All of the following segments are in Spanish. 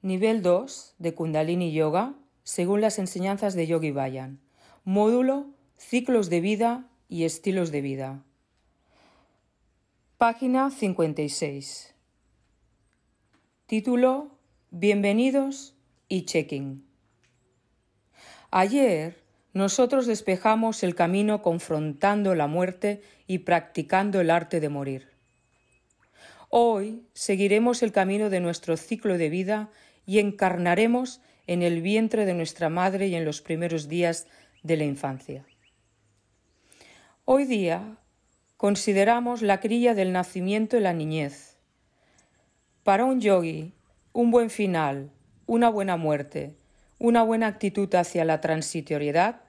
Nivel 2 de Kundalini Yoga, según las enseñanzas de Yogi Bayan. Módulo Ciclos de vida y estilos de vida. Página 56. Título Bienvenidos y checking. Ayer nosotros despejamos el camino confrontando la muerte y practicando el arte de morir. Hoy seguiremos el camino de nuestro ciclo de vida y encarnaremos en el vientre de nuestra madre y en los primeros días de la infancia. Hoy día consideramos la cría del nacimiento y la niñez. Para un yogi, un buen final, una buena muerte, una buena actitud hacia la transitoriedad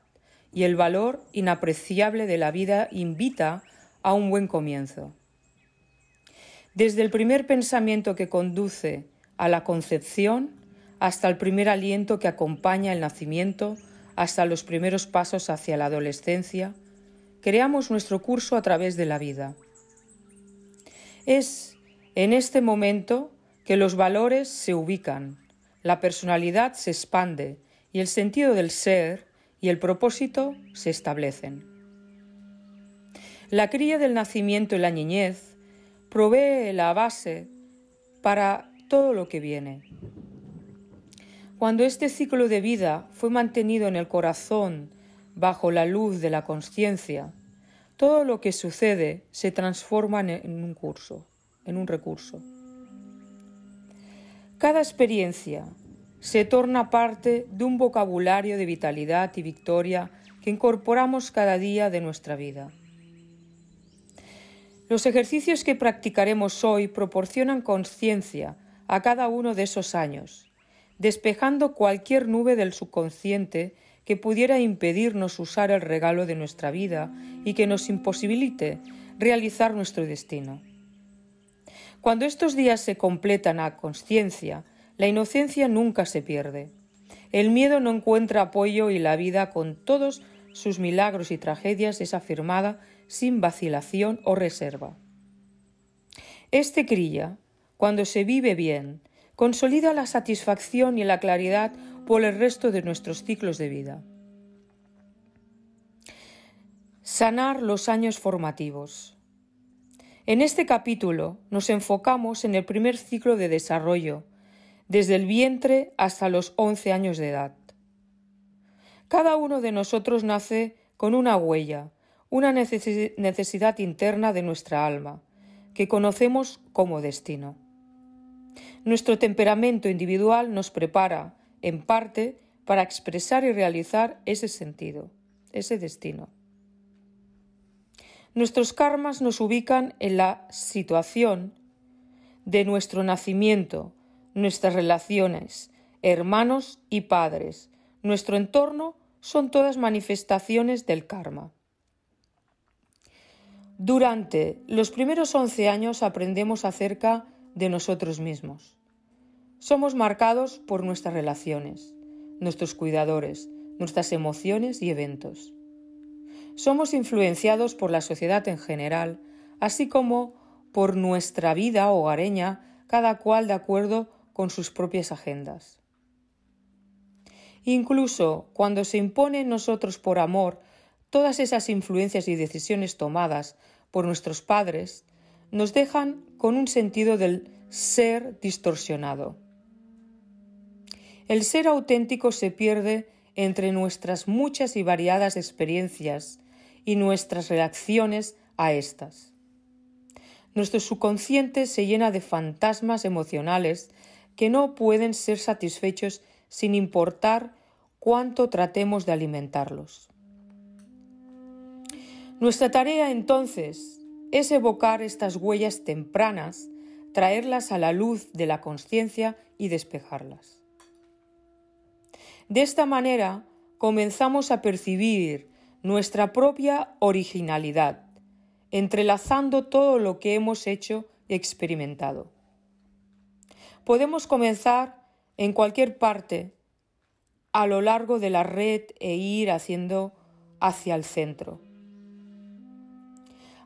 y el valor inapreciable de la vida invita a un buen comienzo. Desde el primer pensamiento que conduce a la concepción hasta el primer aliento que acompaña el nacimiento, hasta los primeros pasos hacia la adolescencia, creamos nuestro curso a través de la vida. Es en este momento que los valores se ubican, la personalidad se expande y el sentido del ser y el propósito se establecen. La cría del nacimiento y la niñez provee la base para todo lo que viene. Cuando este ciclo de vida fue mantenido en el corazón bajo la luz de la conciencia, todo lo que sucede se transforma en un curso, en un recurso. Cada experiencia se torna parte de un vocabulario de vitalidad y victoria que incorporamos cada día de nuestra vida. Los ejercicios que practicaremos hoy proporcionan conciencia a cada uno de esos años, despejando cualquier nube del subconsciente que pudiera impedirnos usar el regalo de nuestra vida y que nos imposibilite realizar nuestro destino. Cuando estos días se completan a conciencia, la inocencia nunca se pierde. El miedo no encuentra apoyo y la vida con todos sus milagros y tragedias es afirmada sin vacilación o reserva. Este crilla cuando se vive bien, consolida la satisfacción y la claridad por el resto de nuestros ciclos de vida. Sanar los años formativos. En este capítulo nos enfocamos en el primer ciclo de desarrollo, desde el vientre hasta los 11 años de edad. Cada uno de nosotros nace con una huella, una necesidad interna de nuestra alma, que conocemos como destino. Nuestro temperamento individual nos prepara, en parte, para expresar y realizar ese sentido, ese destino. Nuestros karmas nos ubican en la situación de nuestro nacimiento, nuestras relaciones, hermanos y padres, nuestro entorno son todas manifestaciones del karma. Durante los primeros once años aprendemos acerca de nosotros mismos. Somos marcados por nuestras relaciones, nuestros cuidadores, nuestras emociones y eventos. Somos influenciados por la sociedad en general, así como por nuestra vida hogareña, cada cual de acuerdo con sus propias agendas. Incluso cuando se impone en nosotros por amor todas esas influencias y decisiones tomadas por nuestros padres, nos dejan con un sentido del ser distorsionado. El ser auténtico se pierde entre nuestras muchas y variadas experiencias y nuestras reacciones a estas. Nuestro subconsciente se llena de fantasmas emocionales que no pueden ser satisfechos sin importar cuánto tratemos de alimentarlos. Nuestra tarea entonces es evocar estas huellas tempranas, traerlas a la luz de la conciencia y despejarlas. De esta manera comenzamos a percibir nuestra propia originalidad, entrelazando todo lo que hemos hecho y experimentado. Podemos comenzar en cualquier parte a lo largo de la red e ir haciendo hacia el centro.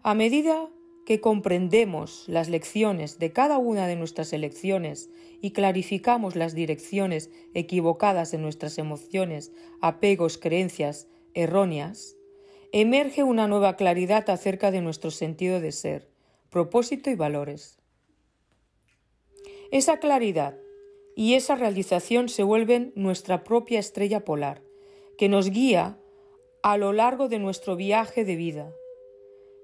A medida que comprendemos las lecciones de cada una de nuestras elecciones y clarificamos las direcciones equivocadas de nuestras emociones, apegos, creencias erróneas, emerge una nueva claridad acerca de nuestro sentido de ser, propósito y valores. Esa claridad y esa realización se vuelven nuestra propia estrella polar, que nos guía a lo largo de nuestro viaje de vida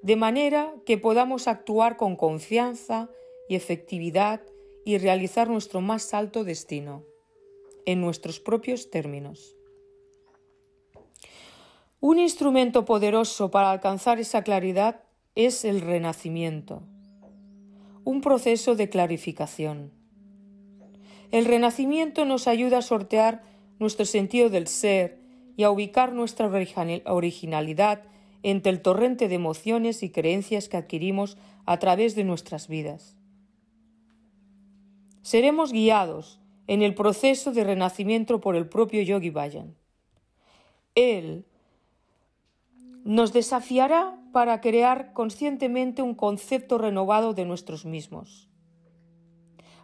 de manera que podamos actuar con confianza y efectividad y realizar nuestro más alto destino, en nuestros propios términos. Un instrumento poderoso para alcanzar esa claridad es el renacimiento, un proceso de clarificación. El renacimiento nos ayuda a sortear nuestro sentido del ser y a ubicar nuestra originalidad entre el torrente de emociones y creencias que adquirimos a través de nuestras vidas. Seremos guiados en el proceso de renacimiento por el propio Yogi Bayan. Él nos desafiará para crear conscientemente un concepto renovado de nosotros mismos.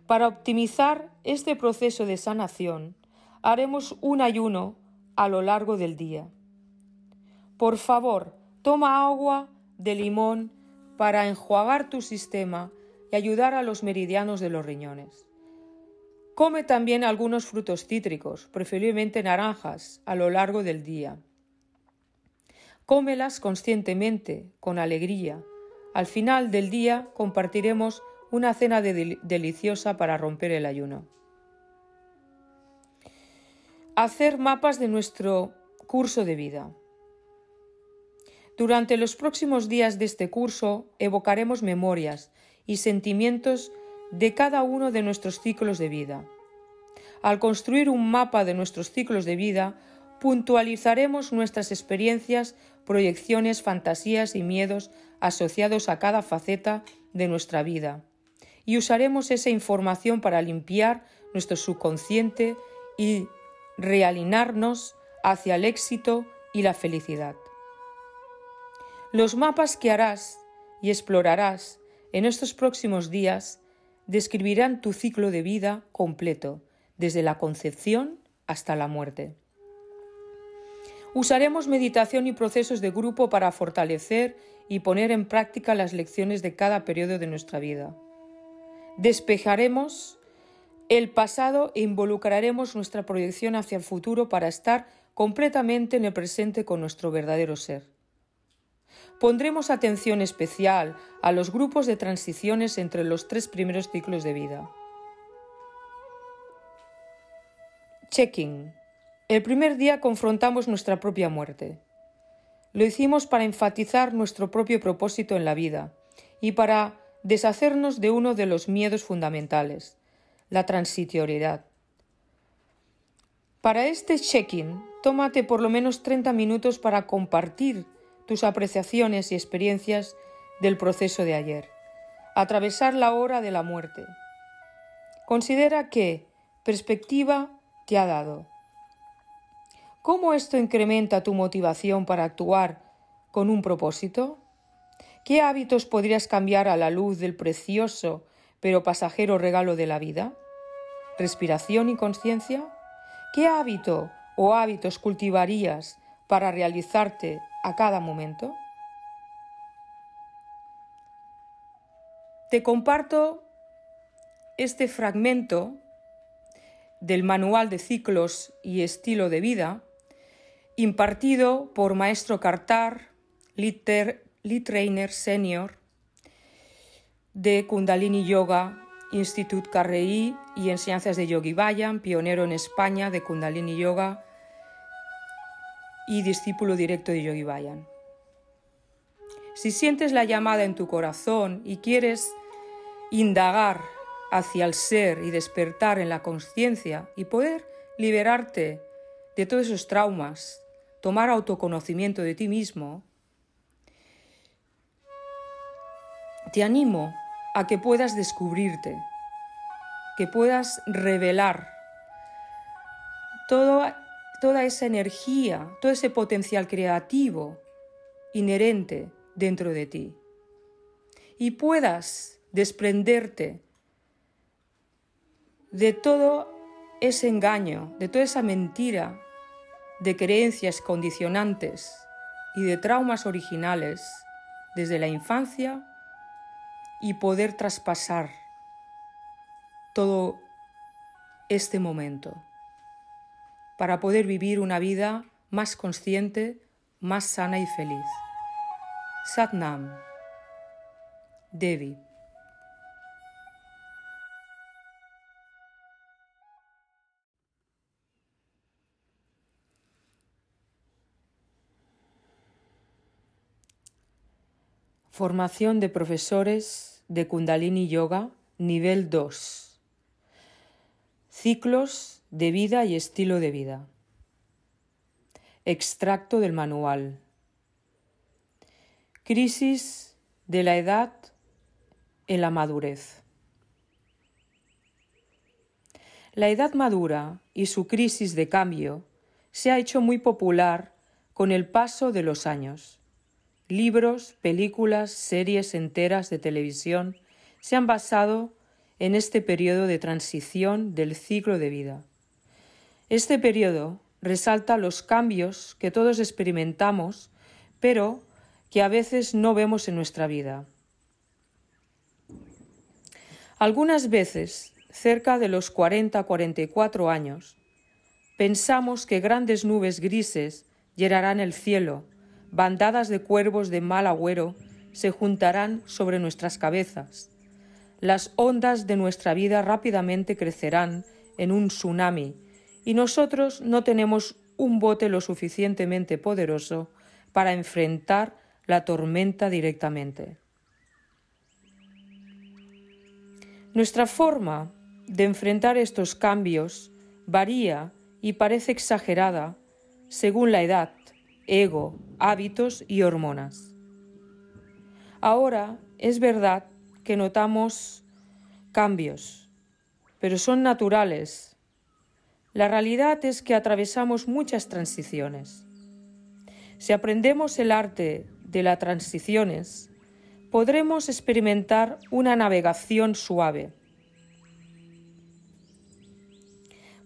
Para optimizar este proceso de sanación, haremos un ayuno a lo largo del día. Por favor, Toma agua de limón para enjuagar tu sistema y ayudar a los meridianos de los riñones. Come también algunos frutos cítricos, preferiblemente naranjas, a lo largo del día. Cómelas conscientemente, con alegría. Al final del día compartiremos una cena deliciosa para romper el ayuno. Hacer mapas de nuestro curso de vida. Durante los próximos días de este curso evocaremos memorias y sentimientos de cada uno de nuestros ciclos de vida. Al construir un mapa de nuestros ciclos de vida, puntualizaremos nuestras experiencias, proyecciones, fantasías y miedos asociados a cada faceta de nuestra vida. Y usaremos esa información para limpiar nuestro subconsciente y realinarnos hacia el éxito y la felicidad. Los mapas que harás y explorarás en estos próximos días describirán tu ciclo de vida completo, desde la concepción hasta la muerte. Usaremos meditación y procesos de grupo para fortalecer y poner en práctica las lecciones de cada periodo de nuestra vida. Despejaremos el pasado e involucraremos nuestra proyección hacia el futuro para estar completamente en el presente con nuestro verdadero ser. Pondremos atención especial a los grupos de transiciones entre los tres primeros ciclos de vida. Checking. El primer día confrontamos nuestra propia muerte. Lo hicimos para enfatizar nuestro propio propósito en la vida y para deshacernos de uno de los miedos fundamentales, la transitoriedad. Para este check-in, tómate por lo menos 30 minutos para compartir tus apreciaciones y experiencias del proceso de ayer. Atravesar la hora de la muerte. Considera qué perspectiva te ha dado. ¿Cómo esto incrementa tu motivación para actuar con un propósito? ¿Qué hábitos podrías cambiar a la luz del precioso pero pasajero regalo de la vida? ¿Respiración y conciencia? ¿Qué hábito o hábitos cultivarías para realizarte a cada momento? Te comparto este fragmento del Manual de Ciclos y Estilo de Vida, impartido por Maestro Cartar, lead, trainer senior de Kundalini Yoga, Institut Carreí y Enseñanzas de Yogi Bayan, pionero en España de Kundalini Yoga y discípulo directo de Yogi Bayan. Si sientes la llamada en tu corazón y quieres indagar hacia el ser y despertar en la conciencia y poder liberarte de todos esos traumas, tomar autoconocimiento de ti mismo, te animo a que puedas descubrirte, que puedas revelar todo toda esa energía, todo ese potencial creativo inherente dentro de ti. y puedas desprenderte de todo ese engaño, de toda esa mentira, de creencias condicionantes y de traumas originales desde la infancia y poder traspasar todo este momento para poder vivir una vida más consciente, más sana y feliz. Satnam. Devi. Formación de profesores de Kundalini Yoga, nivel 2. Ciclos de vida y estilo de vida. Extracto del manual. Crisis de la edad en la madurez. La edad madura y su crisis de cambio se ha hecho muy popular con el paso de los años. Libros, películas, series enteras de televisión se han basado en este periodo de transición del ciclo de vida. Este periodo resalta los cambios que todos experimentamos, pero que a veces no vemos en nuestra vida. Algunas veces, cerca de los 40-44 años, pensamos que grandes nubes grises llenarán el cielo bandadas de cuervos de mal agüero se juntarán sobre nuestras cabezas. Las ondas de nuestra vida rápidamente crecerán en un tsunami y nosotros no tenemos un bote lo suficientemente poderoso para enfrentar la tormenta directamente. Nuestra forma de enfrentar estos cambios varía y parece exagerada según la edad, ego, hábitos y hormonas. Ahora es verdad que notamos cambios, pero son naturales. La realidad es que atravesamos muchas transiciones. Si aprendemos el arte de las transiciones, podremos experimentar una navegación suave.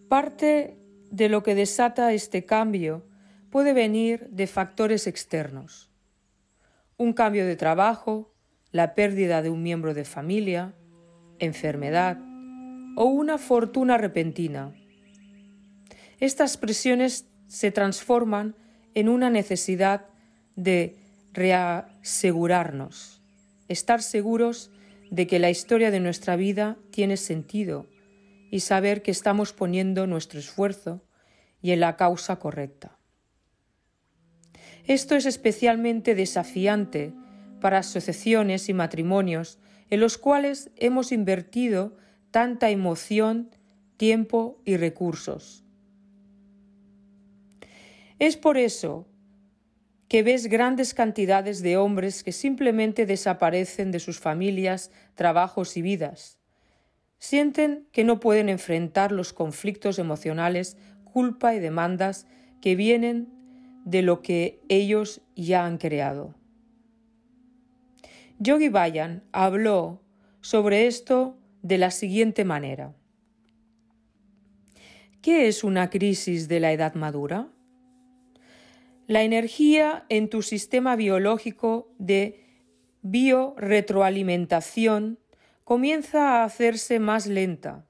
Parte de lo que desata este cambio puede venir de factores externos. Un cambio de trabajo, la pérdida de un miembro de familia, enfermedad o una fortuna repentina. Estas presiones se transforman en una necesidad de reasegurarnos, estar seguros de que la historia de nuestra vida tiene sentido y saber que estamos poniendo nuestro esfuerzo y en la causa correcta. Esto es especialmente desafiante para asociaciones y matrimonios en los cuales hemos invertido tanta emoción, tiempo y recursos. Es por eso que ves grandes cantidades de hombres que simplemente desaparecen de sus familias, trabajos y vidas. Sienten que no pueden enfrentar los conflictos emocionales, culpa y demandas que vienen de lo que ellos ya han creado. Yogi Bayan habló sobre esto de la siguiente manera. ¿Qué es una crisis de la edad madura? La energía en tu sistema biológico de biorretroalimentación comienza a hacerse más lenta.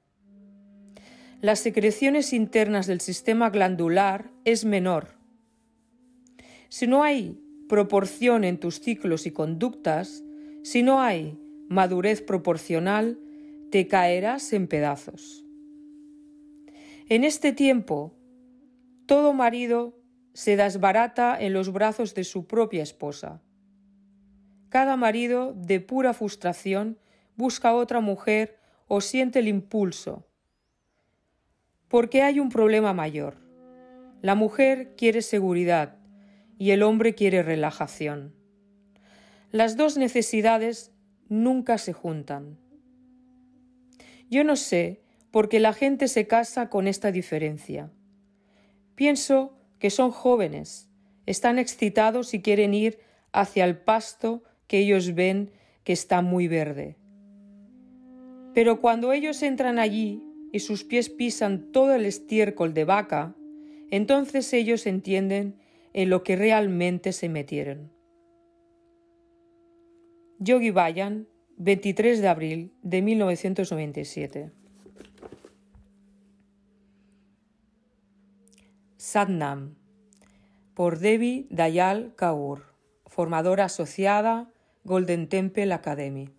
Las secreciones internas del sistema glandular es menor si no hay proporción en tus ciclos y conductas, si no hay madurez proporcional, te caerás en pedazos. En este tiempo, todo marido se desbarata en los brazos de su propia esposa. Cada marido, de pura frustración, busca a otra mujer o siente el impulso. Porque hay un problema mayor. La mujer quiere seguridad, y el hombre quiere relajación. Las dos necesidades nunca se juntan. Yo no sé por qué la gente se casa con esta diferencia. Pienso que son jóvenes, están excitados y quieren ir hacia el pasto que ellos ven que está muy verde. Pero cuando ellos entran allí y sus pies pisan todo el estiércol de vaca, entonces ellos entienden en lo que realmente se metieron. Yogi Bayan, 23 de abril de 1997. Sadnam, por Devi Dayal Kaur, formadora asociada Golden Temple Academy.